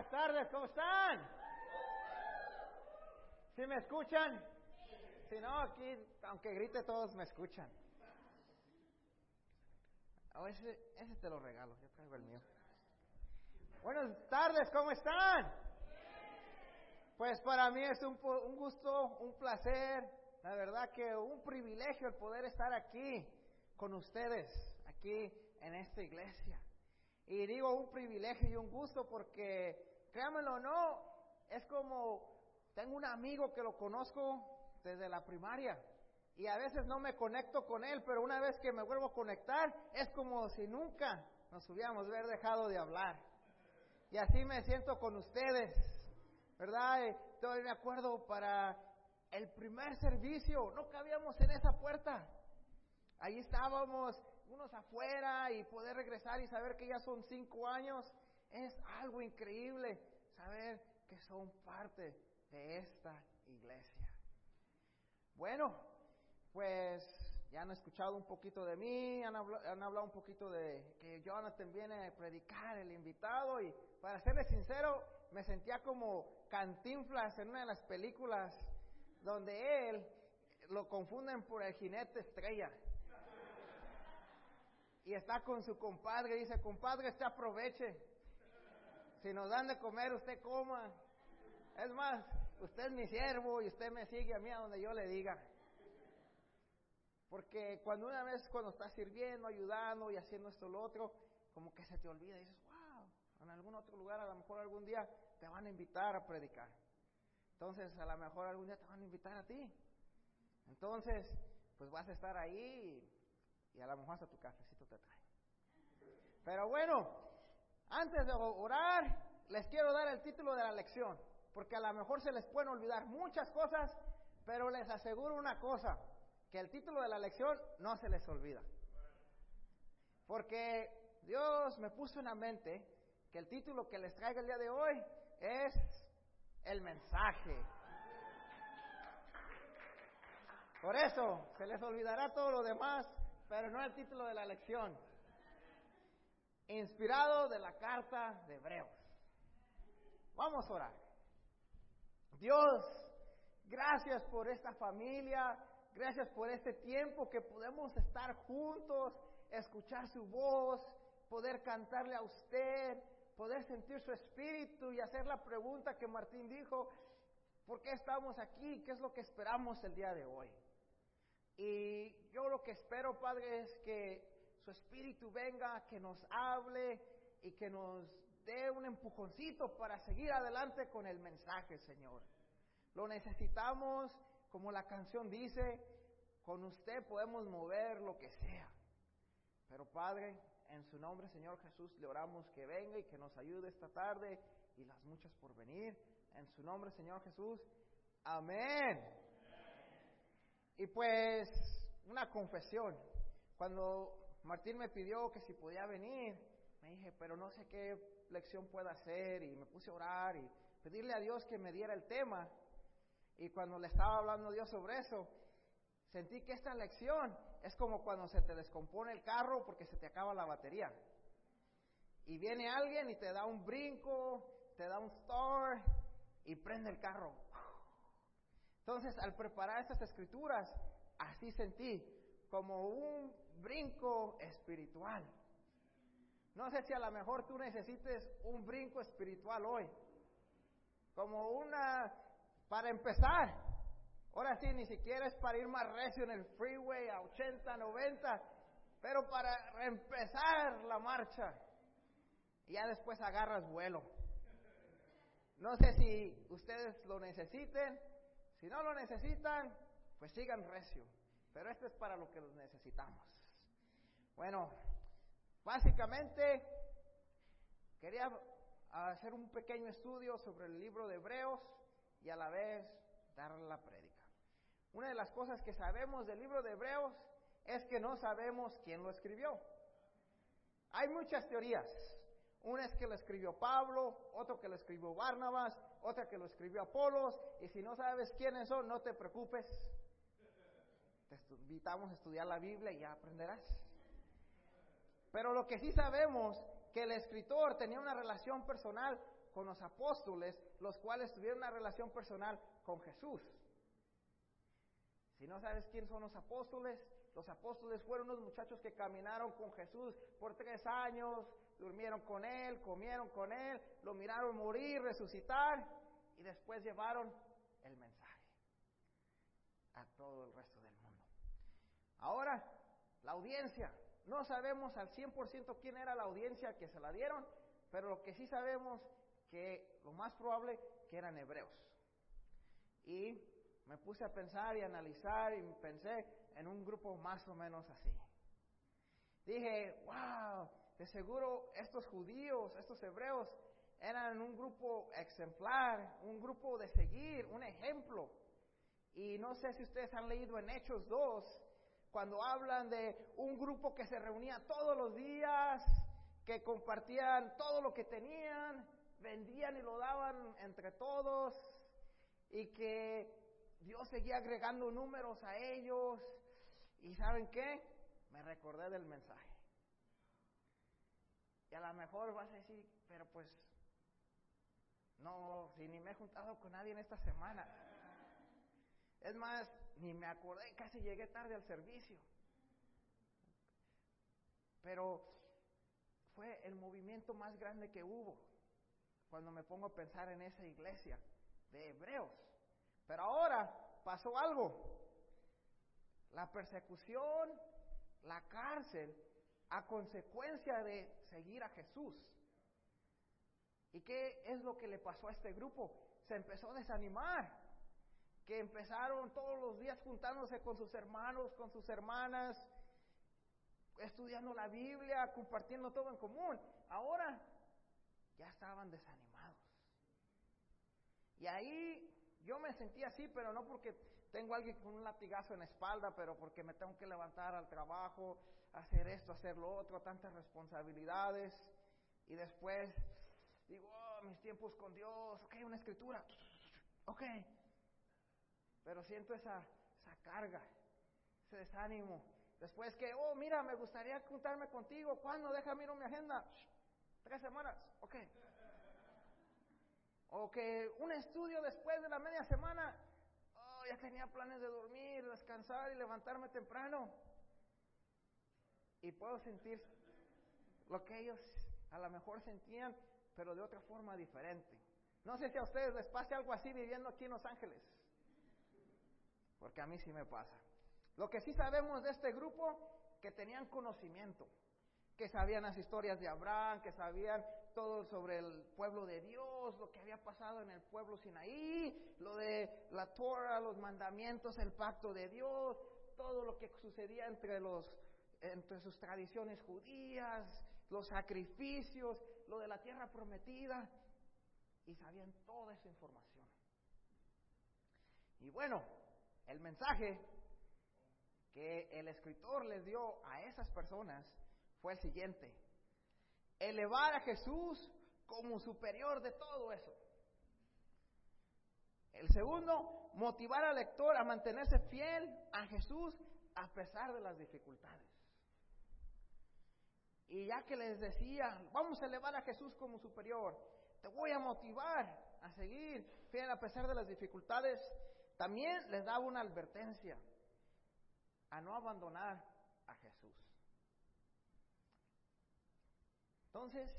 Buenas tardes, ¿cómo están? ¿Sí me escuchan? Si no, aquí, aunque grite, todos me escuchan. Oh, ese, te lo regalo, yo traigo el mío. Buenas tardes, ¿cómo están? Pues para mí es un, un gusto, un placer, la verdad que un privilegio el poder estar aquí con ustedes, aquí en esta iglesia. Y digo un privilegio y un gusto porque, créanmelo o no, es como, tengo un amigo que lo conozco desde la primaria y a veces no me conecto con él, pero una vez que me vuelvo a conectar es como si nunca nos hubiéramos haber dejado de hablar. Y así me siento con ustedes, ¿verdad? Todavía me acuerdo para el primer servicio, no cabíamos en esa puerta. Ahí estábamos unos afuera y poder regresar y saber que ya son cinco años, es algo increíble saber que son parte de esta iglesia. Bueno, pues ya han escuchado un poquito de mí, han hablado, han hablado, un poquito de que Jonathan viene a predicar, el invitado, y para serles sincero, me sentía como cantinflas en una de las películas donde él lo confunden por el jinete estrella y está con su compadre y dice, compadre, usted aproveche. Si nos dan de comer, usted coma. Es más, usted es mi siervo y usted me sigue a mí a donde yo le diga. Porque cuando una vez, cuando estás sirviendo, ayudando y haciendo esto lo otro, como que se te olvida y dices, wow, en algún otro lugar a lo mejor algún día te van a invitar a predicar. Entonces a lo mejor algún día te van a invitar a ti. Entonces, pues vas a estar ahí y a lo mejor hasta tu cafecito te trae. Pero bueno, antes de orar, les quiero dar el título de la lección, porque a lo mejor se les pueden olvidar muchas cosas, pero les aseguro una cosa, que el título de la lección no se les olvida. Porque Dios me puso en la mente que el título que les traigo el día de hoy es el mensaje. Por eso se les olvidará todo lo demás, pero no el título de la lección. Inspirado de la carta de Hebreos. Vamos a orar. Dios, gracias por esta familia, gracias por este tiempo que podemos estar juntos, escuchar su voz, poder cantarle a usted, poder sentir su espíritu y hacer la pregunta que Martín dijo, ¿por qué estamos aquí? ¿Qué es lo que esperamos el día de hoy? Y yo lo que espero, Padre, es que su Espíritu venga, que nos hable y que nos dé un empujoncito para seguir adelante con el mensaje, Señor. Lo necesitamos, como la canción dice, con usted podemos mover lo que sea. Pero Padre, en su nombre, Señor Jesús, le oramos que venga y que nos ayude esta tarde y las muchas por venir. En su nombre, Señor Jesús. Amén. Y pues, una confesión. Cuando Martín me pidió que si podía venir, me dije, pero no sé qué lección pueda hacer. Y me puse a orar y pedirle a Dios que me diera el tema. Y cuando le estaba hablando a Dios sobre eso, sentí que esta lección es como cuando se te descompone el carro porque se te acaba la batería. Y viene alguien y te da un brinco, te da un start y prende el carro. Entonces, al preparar estas escrituras, así sentí como un brinco espiritual. No sé si a lo mejor tú necesites un brinco espiritual hoy, como una, para empezar. Ahora sí, ni siquiera es para ir más recio en el freeway a 80, 90, pero para empezar la marcha. Y ya después agarras vuelo. No sé si ustedes lo necesiten, si no lo necesitan, pues sigan recio. Pero esto es para lo que los necesitamos. Bueno, básicamente quería hacer un pequeño estudio sobre el libro de Hebreos y a la vez dar la prédica. Una de las cosas que sabemos del libro de Hebreos es que no sabemos quién lo escribió. Hay muchas teorías. Una es que lo escribió Pablo, otro que lo escribió Barnabas, otra que lo escribió Apolos, y si no sabes quiénes son, no te preocupes. Te invitamos a estudiar la Biblia y ya aprenderás. Pero lo que sí sabemos que el escritor tenía una relación personal con los apóstoles, los cuales tuvieron una relación personal con Jesús. Si no sabes quién son los apóstoles, los apóstoles fueron unos muchachos que caminaron con Jesús por tres años, durmieron con Él, comieron con Él, lo miraron morir, resucitar y después llevaron el mensaje a todo el resto. Ahora, la audiencia. No sabemos al 100% quién era la audiencia que se la dieron, pero lo que sí sabemos que lo más probable que eran hebreos. Y me puse a pensar y analizar y pensé en un grupo más o menos así. Dije, wow, de seguro estos judíos, estos hebreos, eran un grupo ejemplar, un grupo de seguir, un ejemplo. Y no sé si ustedes han leído en Hechos 2, cuando hablan de un grupo que se reunía todos los días, que compartían todo lo que tenían, vendían y lo daban entre todos, y que Dios seguía agregando números a ellos. ¿Y saben qué? Me recordé del mensaje. Y a lo mejor vas a decir, pero pues, no, si ni me he juntado con nadie en esta semana. Es más, ni me acordé, casi llegué tarde al servicio. Pero fue el movimiento más grande que hubo cuando me pongo a pensar en esa iglesia de hebreos. Pero ahora pasó algo. La persecución, la cárcel, a consecuencia de seguir a Jesús. ¿Y qué es lo que le pasó a este grupo? Se empezó a desanimar que empezaron todos los días juntándose con sus hermanos, con sus hermanas, estudiando la Biblia, compartiendo todo en común. Ahora ya estaban desanimados. Y ahí yo me sentí así, pero no porque tengo alguien con un latigazo en la espalda, pero porque me tengo que levantar al trabajo, hacer esto, hacer lo otro, tantas responsabilidades. Y después digo, oh, mis tiempos con Dios, ok, una escritura, ok, pero siento esa, esa carga, ese desánimo. Después que, oh, mira, me gustaría juntarme contigo. ¿Cuándo? Deja, miro mi agenda. Tres semanas. Ok. O que un estudio después de la media semana. Oh, ya tenía planes de dormir, descansar y levantarme temprano. Y puedo sentir lo que ellos a lo mejor sentían, pero de otra forma diferente. No sé si a ustedes les pase algo así viviendo aquí en Los Ángeles porque a mí sí me pasa. Lo que sí sabemos de este grupo, que tenían conocimiento, que sabían las historias de Abraham, que sabían todo sobre el pueblo de Dios, lo que había pasado en el pueblo Sinaí, lo de la Torah, los mandamientos, el pacto de Dios, todo lo que sucedía entre los entre sus tradiciones judías, los sacrificios, lo de la tierra prometida, y sabían toda esa información. Y bueno, el mensaje que el escritor les dio a esas personas fue el siguiente. Elevar a Jesús como superior de todo eso. El segundo, motivar al lector a mantenerse fiel a Jesús a pesar de las dificultades. Y ya que les decía, vamos a elevar a Jesús como superior, te voy a motivar a seguir fiel a pesar de las dificultades, también les daba una advertencia a no abandonar a Jesús. Entonces,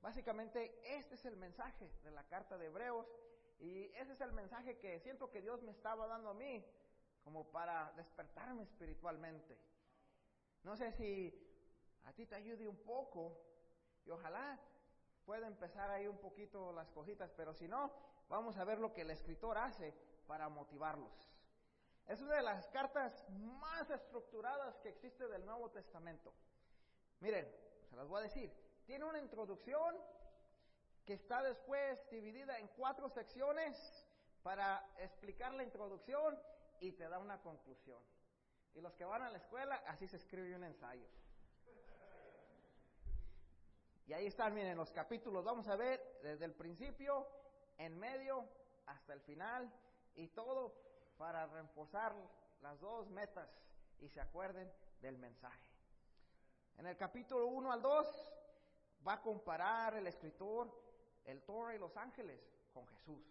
básicamente este es el mensaje de la carta de Hebreos y ese es el mensaje que siento que Dios me estaba dando a mí como para despertarme espiritualmente. No sé si a ti te ayude un poco y ojalá pueda empezar ahí un poquito las cositas, pero si no, vamos a ver lo que el escritor hace para motivarlos. Es una de las cartas más estructuradas que existe del Nuevo Testamento. Miren, se las voy a decir. Tiene una introducción que está después dividida en cuatro secciones para explicar la introducción y te da una conclusión. Y los que van a la escuela, así se escribe un ensayo. Y ahí están, miren, los capítulos. Vamos a ver desde el principio, en medio, hasta el final y todo para reforzar las dos metas y se acuerden del mensaje. En el capítulo 1 al 2 va a comparar el escritor el toro y los ángeles con Jesús.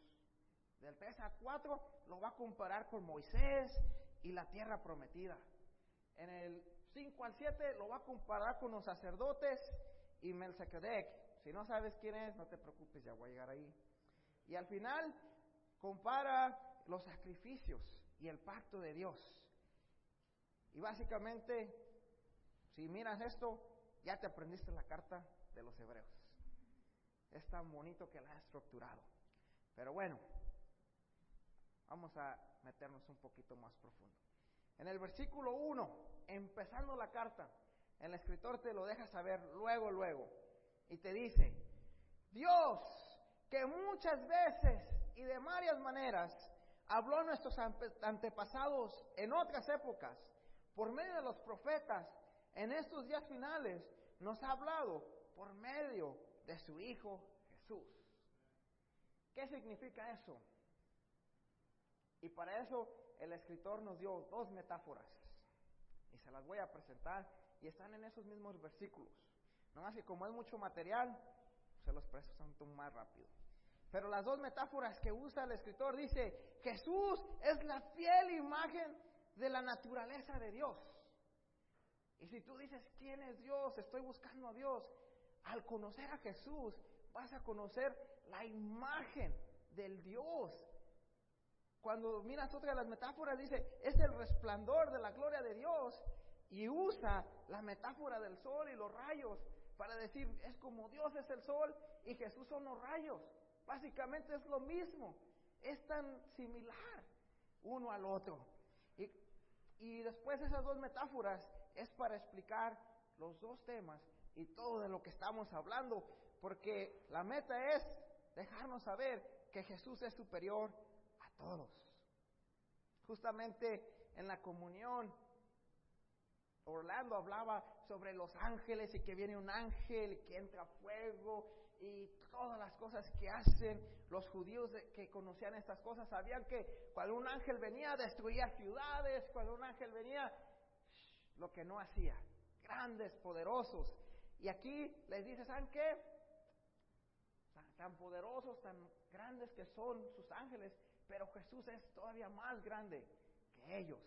Del 3 a 4 lo va a comparar con Moisés y la tierra prometida. En el 5 al 7 lo va a comparar con los sacerdotes y Melchizedek. Si no sabes quién es, no te preocupes, ya voy a llegar ahí. Y al final compara los sacrificios y el pacto de Dios. Y básicamente, si miras esto, ya te aprendiste la carta de los hebreos. Es tan bonito que la ha estructurado. Pero bueno, vamos a meternos un poquito más profundo. En el versículo 1, empezando la carta, el escritor te lo deja saber luego, luego. Y te dice, Dios, que muchas veces y de varias maneras habló a nuestros antepasados en otras épocas, por medio de los profetas, en estos días finales, nos ha hablado por medio de su Hijo Jesús. ¿Qué significa eso? Y para eso el escritor nos dio dos metáforas. Y se las voy a presentar y están en esos mismos versículos. No más que como es mucho material, se los presento más rápido. Pero las dos metáforas que usa el escritor dice, Jesús es la fiel imagen de la naturaleza de Dios. Y si tú dices, ¿quién es Dios? Estoy buscando a Dios. Al conocer a Jesús, vas a conocer la imagen del Dios. Cuando miras otra de las metáforas, dice, es el resplandor de la gloria de Dios. Y usa la metáfora del sol y los rayos para decir, es como Dios es el sol y Jesús son los rayos. Básicamente es lo mismo, es tan similar uno al otro. Y, y después esas dos metáforas es para explicar los dos temas y todo de lo que estamos hablando, porque la meta es dejarnos saber que Jesús es superior a todos. Justamente en la comunión, Orlando hablaba sobre los ángeles y que viene un ángel que entra fuego y todas las cosas que hacen. Los judíos que conocían estas cosas sabían que cuando un ángel venía destruía ciudades, cuando un ángel venía lo que no hacía. Grandes, poderosos. Y aquí les dice, ¿saben qué? Tan, poderosos, tan grandes que son sus ángeles, pero Jesús es todavía más grande que ellos.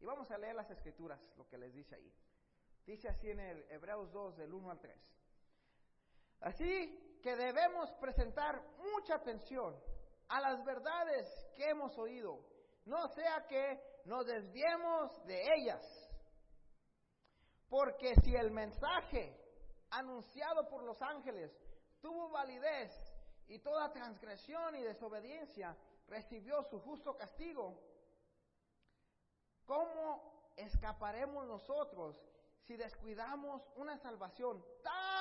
Y vamos a leer las escrituras, lo que les dice ahí. Dice así en el Hebreos 2, del 1 al 3. Así que debemos presentar mucha atención a las verdades que hemos oído, no sea que nos desviemos de ellas. Porque si el mensaje anunciado por los ángeles tuvo validez y toda transgresión y desobediencia recibió su justo castigo, ¿cómo escaparemos nosotros si descuidamos una salvación tan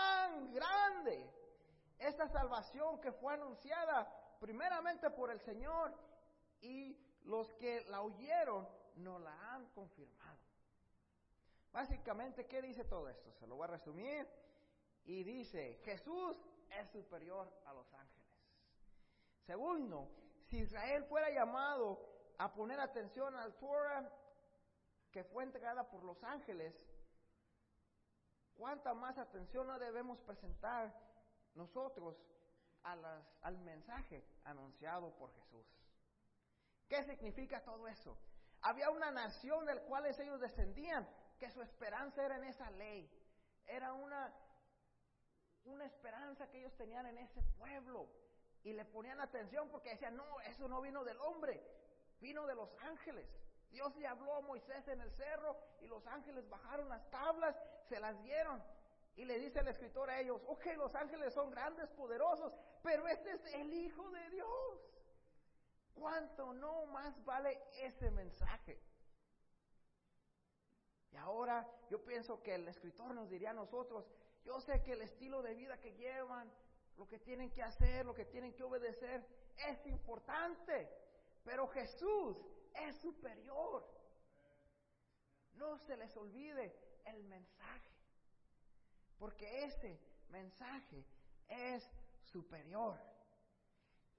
grande? Esta salvación que fue anunciada primeramente por el Señor y los que la oyeron no la han confirmado. Básicamente, ¿qué dice todo esto? Se lo voy a resumir. Y dice, Jesús es superior a los ángeles. Segundo, si Israel fuera llamado a poner atención al Torah que fue entregada por los ángeles, ¿cuánta más atención no debemos presentar nosotros a las, al mensaje anunciado por Jesús? ¿Qué significa todo eso? Había una nación del cual ellos descendían, que su esperanza era en esa ley. Era una, una esperanza que ellos tenían en ese pueblo. Y le ponían atención porque decían, no, eso no vino del hombre, vino de los ángeles. Dios le habló a Moisés en el cerro y los ángeles bajaron las tablas, se las dieron. Y le dice el escritor a ellos, ok, los ángeles son grandes, poderosos, pero este es el Hijo de Dios. ¿Cuánto no más vale ese mensaje? Y ahora yo pienso que el escritor nos diría a nosotros, yo sé que el estilo de vida que llevan, lo que tienen que hacer, lo que tienen que obedecer, es importante, pero Jesús es superior. No se les olvide el mensaje, porque ese mensaje es superior.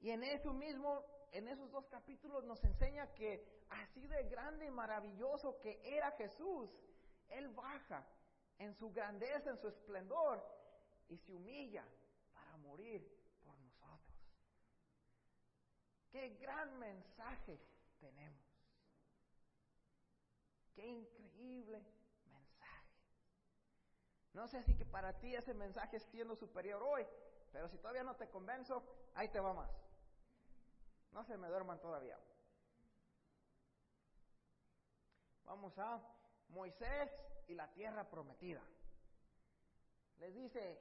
Y en eso mismo, en esos dos capítulos nos enseña que así de grande y maravilloso que era Jesús, Él baja en su grandeza, en su esplendor, y se humilla para morir por nosotros. Qué gran mensaje tenemos. Qué increíble mensaje. No sé si que para ti ese mensaje es siendo superior hoy, pero si todavía no te convenzo, ahí te va más. No se me duerman todavía. Vamos a Moisés y la tierra prometida. Les dice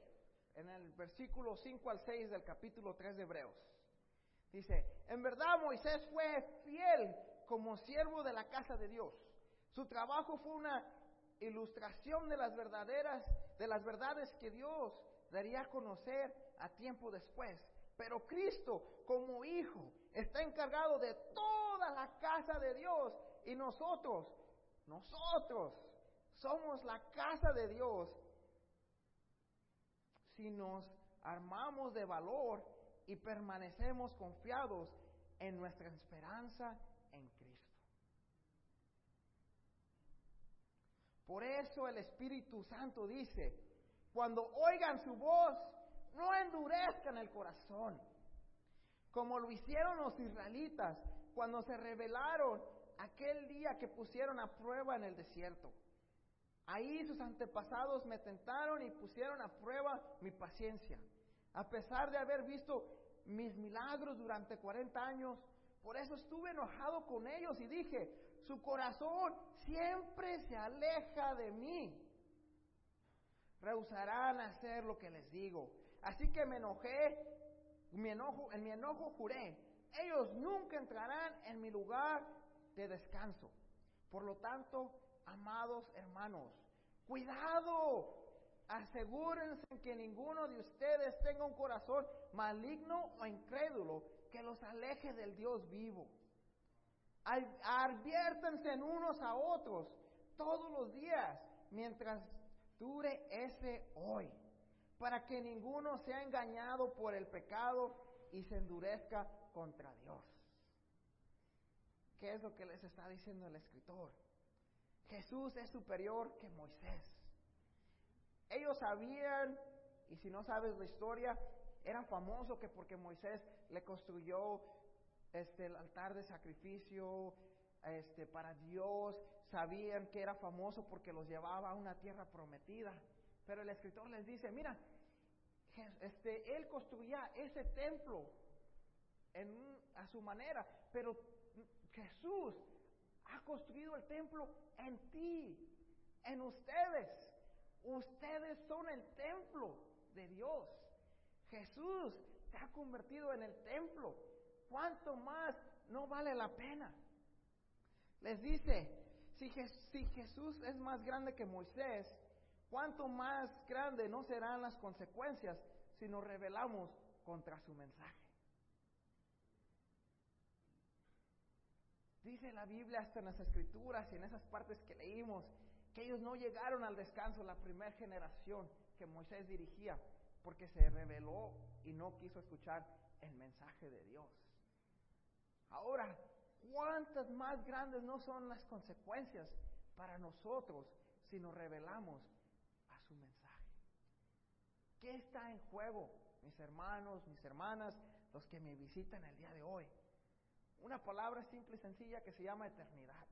en el versículo 5 al 6 del capítulo 3 de Hebreos. Dice, en verdad Moisés fue fiel como siervo de la casa de Dios. Su trabajo fue una ilustración de las verdaderas, de las verdades que Dios daría a conocer a tiempo después. Pero Cristo, como hijo, está encargado de toda la casa de Dios y nosotros, nosotros somos la casa de Dios si nos armamos de valor y permanecemos confiados en nuestra esperanza en Cristo. Por eso el Espíritu Santo dice, cuando oigan su voz, no endurezcan el corazón, como lo hicieron los israelitas cuando se rebelaron aquel día que pusieron a prueba en el desierto. Ahí sus antepasados me tentaron y pusieron a prueba mi paciencia. A pesar de haber visto mis milagros durante 40 años, por eso estuve enojado con ellos y dije, su corazón siempre se aleja de mí. Rehusarán hacer lo que les digo. Así que me enojé, en mi enojo juré, ellos nunca entrarán en mi lugar de descanso. Por lo tanto, amados hermanos, cuidado, asegúrense que ninguno de ustedes tenga un corazón maligno o incrédulo que los aleje del Dios vivo. Adviértanse unos a otros todos los días mientras dure ese hoy, para que ninguno sea engañado por el pecado y se endurezca contra Dios. ¿Qué es lo que les está diciendo el escritor? Jesús es superior que Moisés. Ellos sabían, y si no sabes la historia, era famoso que porque Moisés le construyó este, el altar de sacrificio este, para Dios, sabían que era famoso porque los llevaba a una tierra prometida. Pero el escritor les dice, mira, este, él construía ese templo en, a su manera, pero Jesús ha construido el templo en ti, en ustedes. Ustedes son el templo de Dios. Jesús te ha convertido en el templo. ¿Cuánto más no vale la pena? Les dice, si, si Jesús es más grande que Moisés, ¿cuánto más grande no serán las consecuencias si nos rebelamos contra su mensaje? Dice la Biblia hasta en las escrituras y en esas partes que leímos que ellos no llegaron al descanso, la primera generación que Moisés dirigía, porque se rebeló y no quiso escuchar el mensaje de Dios. Ahora, ¿cuántas más grandes no son las consecuencias para nosotros si nos rebelamos a su mensaje? ¿Qué está en juego, mis hermanos, mis hermanas, los que me visitan el día de hoy? Una palabra simple y sencilla que se llama eternidad.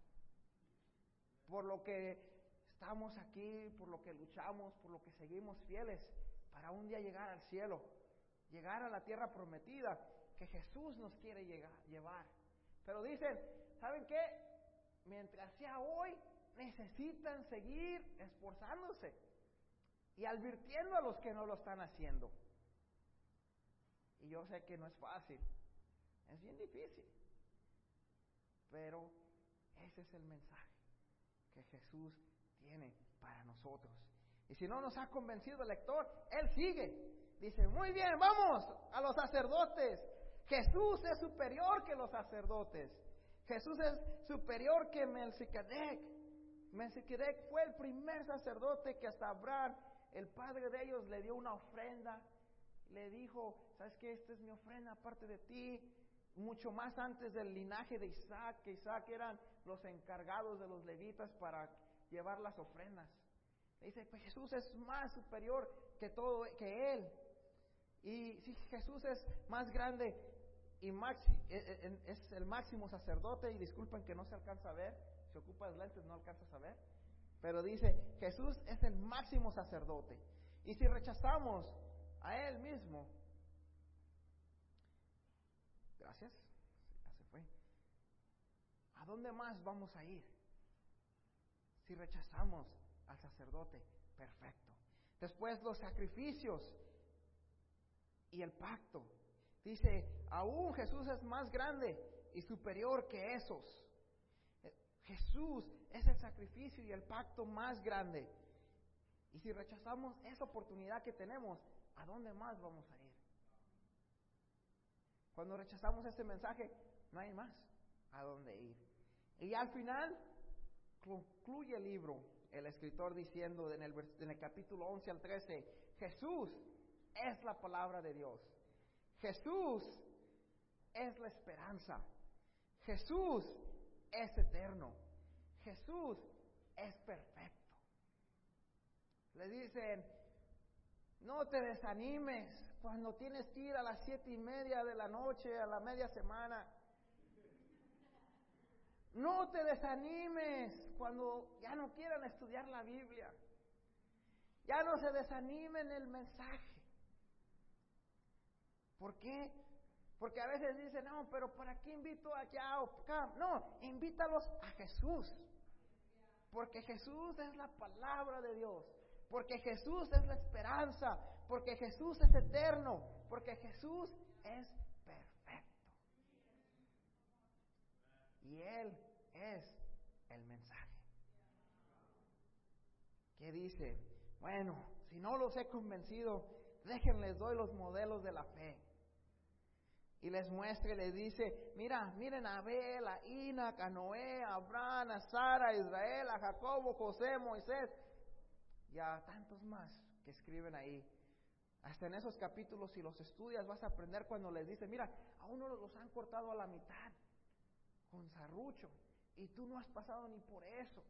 Por lo que estamos aquí, por lo que luchamos, por lo que seguimos fieles para un día llegar al cielo, llegar a la tierra prometida que Jesús nos quiere llegar, llevar. Pero dicen, ¿saben qué? Mientras sea hoy, necesitan seguir esforzándose y advirtiendo a los que no lo están haciendo. Y yo sé que no es fácil, es bien difícil. Pero ese es el mensaje que Jesús tiene para nosotros. Y si no nos ha convencido el lector, Él sigue. Dice, muy bien, vamos a los sacerdotes. Jesús es superior que los sacerdotes. Jesús es superior que Melchizedek. Melchizedek fue el primer sacerdote que hasta Abraham, el padre de ellos, le dio una ofrenda. Le dijo, ¿sabes qué? Esta es mi ofrenda aparte de ti mucho más antes del linaje de Isaac, que Isaac eran los encargados de los levitas para llevar las ofrendas. Dice, pues Jesús es más superior que todo, que Él. Y si Jesús es más grande y e, e, es el máximo sacerdote, y disculpen que no se alcanza a ver, si ocupas lentes no alcanzas a ver, pero dice, Jesús es el máximo sacerdote. Y si rechazamos a Él mismo, gracias, ya se fue, ¿a dónde más vamos a ir? Si rechazamos al sacerdote perfecto. Después los sacrificios y el pacto. Dice, aún Jesús es más grande y superior que esos. Jesús es el sacrificio y el pacto más grande. Y si rechazamos esa oportunidad que tenemos, ¿a dónde más vamos a ir? Cuando rechazamos ese mensaje, no hay más a dónde ir. Y al final concluye el libro, el escritor diciendo en el, capítulo 11 al 13, Jesús es la palabra de Dios. Jesús es la esperanza. Jesús es eterno. Jesús es perfecto. Le dicen, no te desanimes cuando tienes que ir a las siete y media de la noche, a la media semana. No te desanimes cuando ya no quieran estudiar la Biblia. Ya no se desanimen el mensaje. ¿Por qué? Porque a veces dicen, no, pero ¿para qué invito allá o? No, invítalos a Jesús. Porque Jesús es la palabra de Dios. Porque Jesús es la esperanza. Porque Jesús es eterno. Porque Jesús es perfecto. Y Él es el mensaje. ¿Qué dice? Bueno, si no los he convencido, déjenles doy los modelos de la fe y les muestra y les dice, mira, miren a Abel, a Ina, a Noé, a Abraham, a Sara, a Israel, a Jacobo, José, Moisés y a tantos más que escriben ahí. Hasta en esos capítulos, si los estudias, vas a aprender cuando les dice, mira, a uno los han cortado a la mitad con y tú no has pasado ni por eso.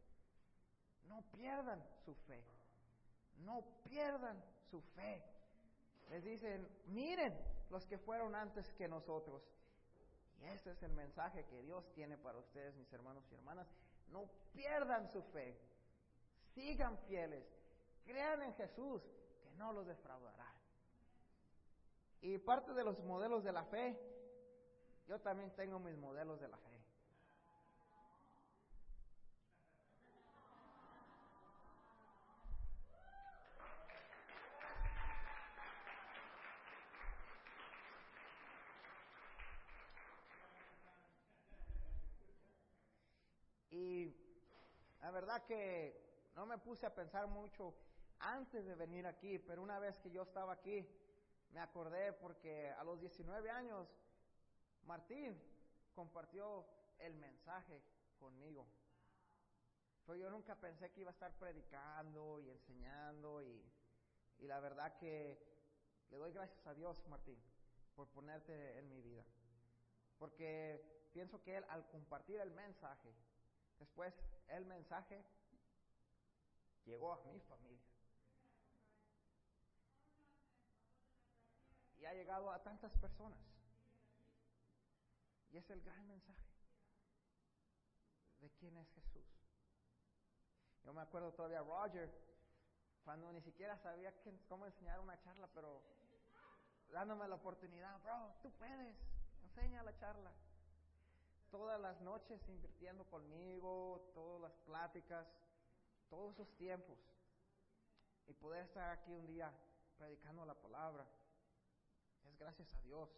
No pierdan su fe. No pierdan su fe. Les dicen, miren, los que fueron antes que nosotros. Y ese es el mensaje que Dios tiene para ustedes, mis hermanos y hermanas. No pierdan su fe. Sigan fieles. Crean en Jesús, que no los defraudará. Y parte de los modelos de la fe, yo también tengo mis modelos de la fe. Verdad que no me puse a pensar mucho antes de venir aquí, pero una vez que yo estaba aquí, me acordé porque a los 19 años Martín compartió el mensaje conmigo. Pero yo nunca pensé que iba a estar predicando y enseñando y, y la verdad que le doy gracias a Dios, Martín, por ponerte en mi vida. Porque pienso que él al compartir el mensaje, Después el mensaje llegó a mi familia. Y ha llegado a tantas personas. Y es el gran mensaje de quién es Jesús. Yo me acuerdo todavía Roger, cuando ni siquiera sabía cómo enseñar una charla, pero dándome la oportunidad, bro, tú puedes, enseña la charla todas las noches invirtiendo conmigo, todas las pláticas, todos esos tiempos. Y poder estar aquí un día predicando la palabra. Es gracias a Dios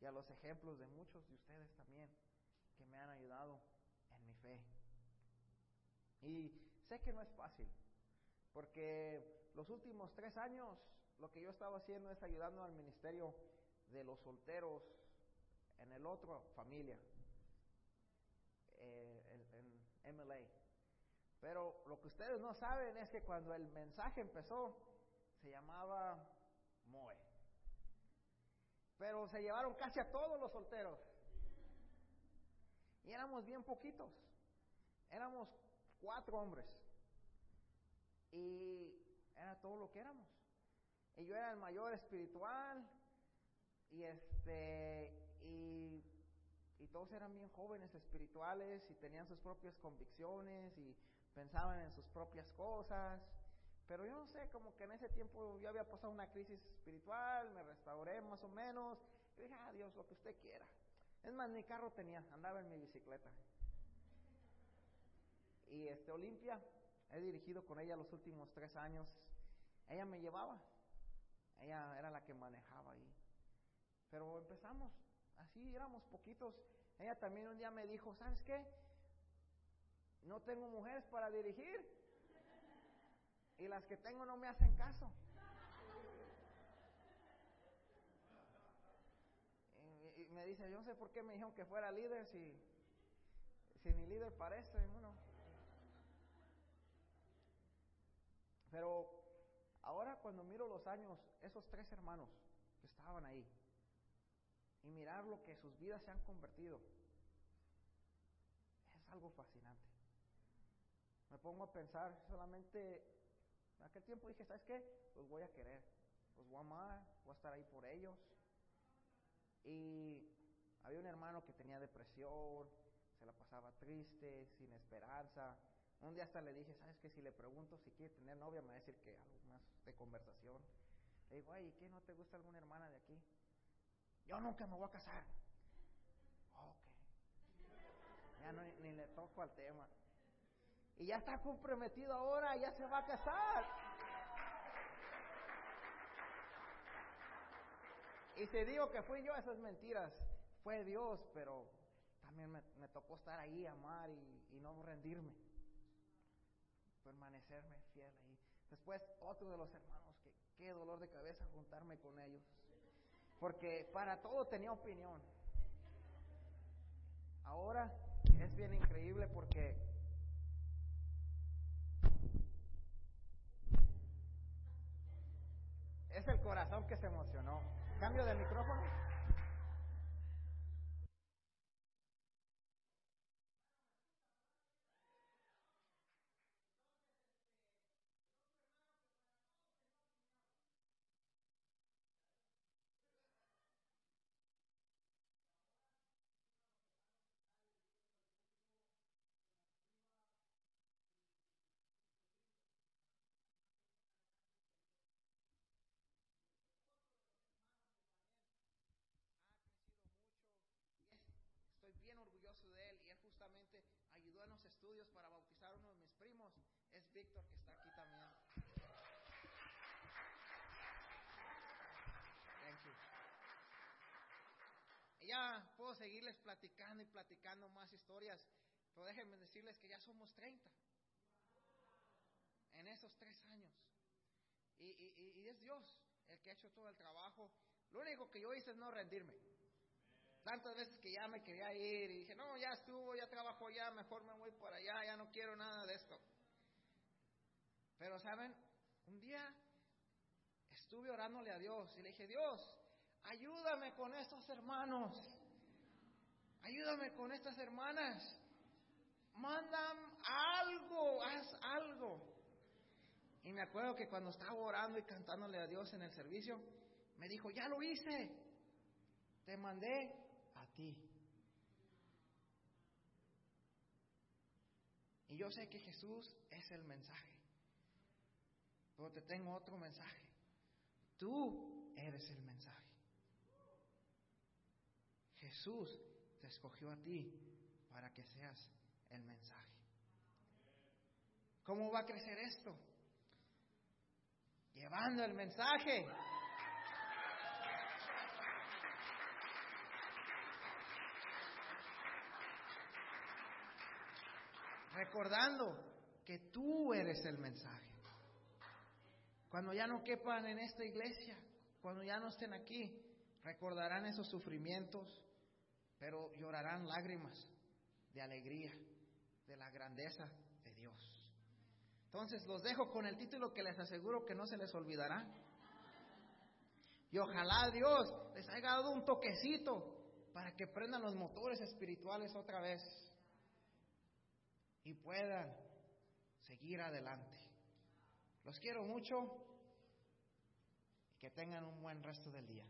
y a los ejemplos de muchos de ustedes también que me han ayudado en mi fe. Y sé que no es fácil, porque los últimos tres años lo que yo estaba haciendo es ayudando al ministerio de los solteros en el otro familia, eh, en, MLA. Pero lo que ustedes no saben es que cuando el mensaje empezó, se llamaba Moe. Pero se llevaron casi a todos los solteros. Y éramos bien poquitos. Éramos cuatro hombres. y era todo lo que éramos. Y yo era el mayor espiritual y este y, y todos eran bien jóvenes espirituales y tenían sus propias convicciones y pensaban en sus propias cosas. Pero yo no sé, como que en ese tiempo yo había pasado una crisis espiritual, me restauré más o menos. Y dije, ah, Dios, lo que usted quiera. Es más, mi carro tenía, andaba en mi bicicleta. Y este, Olimpia, he dirigido con ella los últimos tres años. Ella me llevaba, ella era la que manejaba ahí. Pero empezamos, así éramos poquitos. Ella también un día me dijo, ¿sabes qué? No tengo mujeres para dirigir. Y las que tengo no me hacen caso. Y, me dice, yo no sé por qué me dijeron que fuera líder si, si ni líder parece, uno. Pero ahora cuando miro los años, esos tres hermanos que estaban ahí, y mirar lo que sus vidas se han convertido, es algo fascinante. Me pongo a pensar solamente, en aquel tiempo dije, ¿sabes qué? Los voy a querer, los voy a amar, voy a estar ahí por ellos. Y había un hermano que tenía depresión, se la pasaba triste, sin esperanza. Un día hasta le dije, ¿sabes qué? Si le pregunto si quiere tener novia, me va a decir que algo más de conversación. Le digo, ay, ¿qué no te gusta alguna hermana de aquí? Yo nunca me voy a casar. Ok. Ya no, ni le toco al tema. Y ya está comprometido ahora, ya se va a casar. Y si digo que fui yo, esas mentiras. Fue Dios, pero también me, tocó estar ahí, amar y, y no rendirme. Permanecerme fiel ahí. Después, otro de los hermanos, que qué dolor de cabeza juntarme con ellos porque para todo tenía opinión. Ahora es bien increíble porque es el corazón que se emocionó. Cambio de micrófono. ayudó en los estudios para bautizar a uno de mis primos, es Víctor, que está aquí también. Thank you. Y ya puedo seguirles platicando y platicando más historias, pero déjenme decirles que ya somos 30 en esos tres años. Y, es Dios el que ha hecho todo el trabajo. Lo único que yo hice es no rendirme. Tantas veces que ya me quería ir y dije, no, ya estuvo, ya trabajo ya, mejor me voy por allá, ya no quiero nada de esto. Pero, ¿saben? Un día estuve orándole a Dios y le dije, Dios, ayúdame con estos hermanos, ayúdame con estas hermanas, mandan algo, haz algo. Y me acuerdo que cuando estaba orando y cantándole a Dios en el servicio, me dijo, ya lo hice, te mandé ti. Y yo sé que Jesús es el mensaje. Pero te tengo otro mensaje. Tú eres el mensaje. Jesús te escogió a ti para que seas el mensaje. ¿Cómo va a crecer esto? Llevando el mensaje. recordando que tú eres el mensaje. Cuando ya no quepan en esta iglesia, cuando ya no estén aquí, recordarán esos sufrimientos, pero llorarán lágrimas de alegría, de la grandeza de Dios. Entonces los dejo con el título que les aseguro que no se les olvidará. Y ojalá Dios les haya dado un toquecito para que prendan los motores espirituales otra vez y puedan seguir adelante. Los quiero mucho y que tengan un buen resto del día.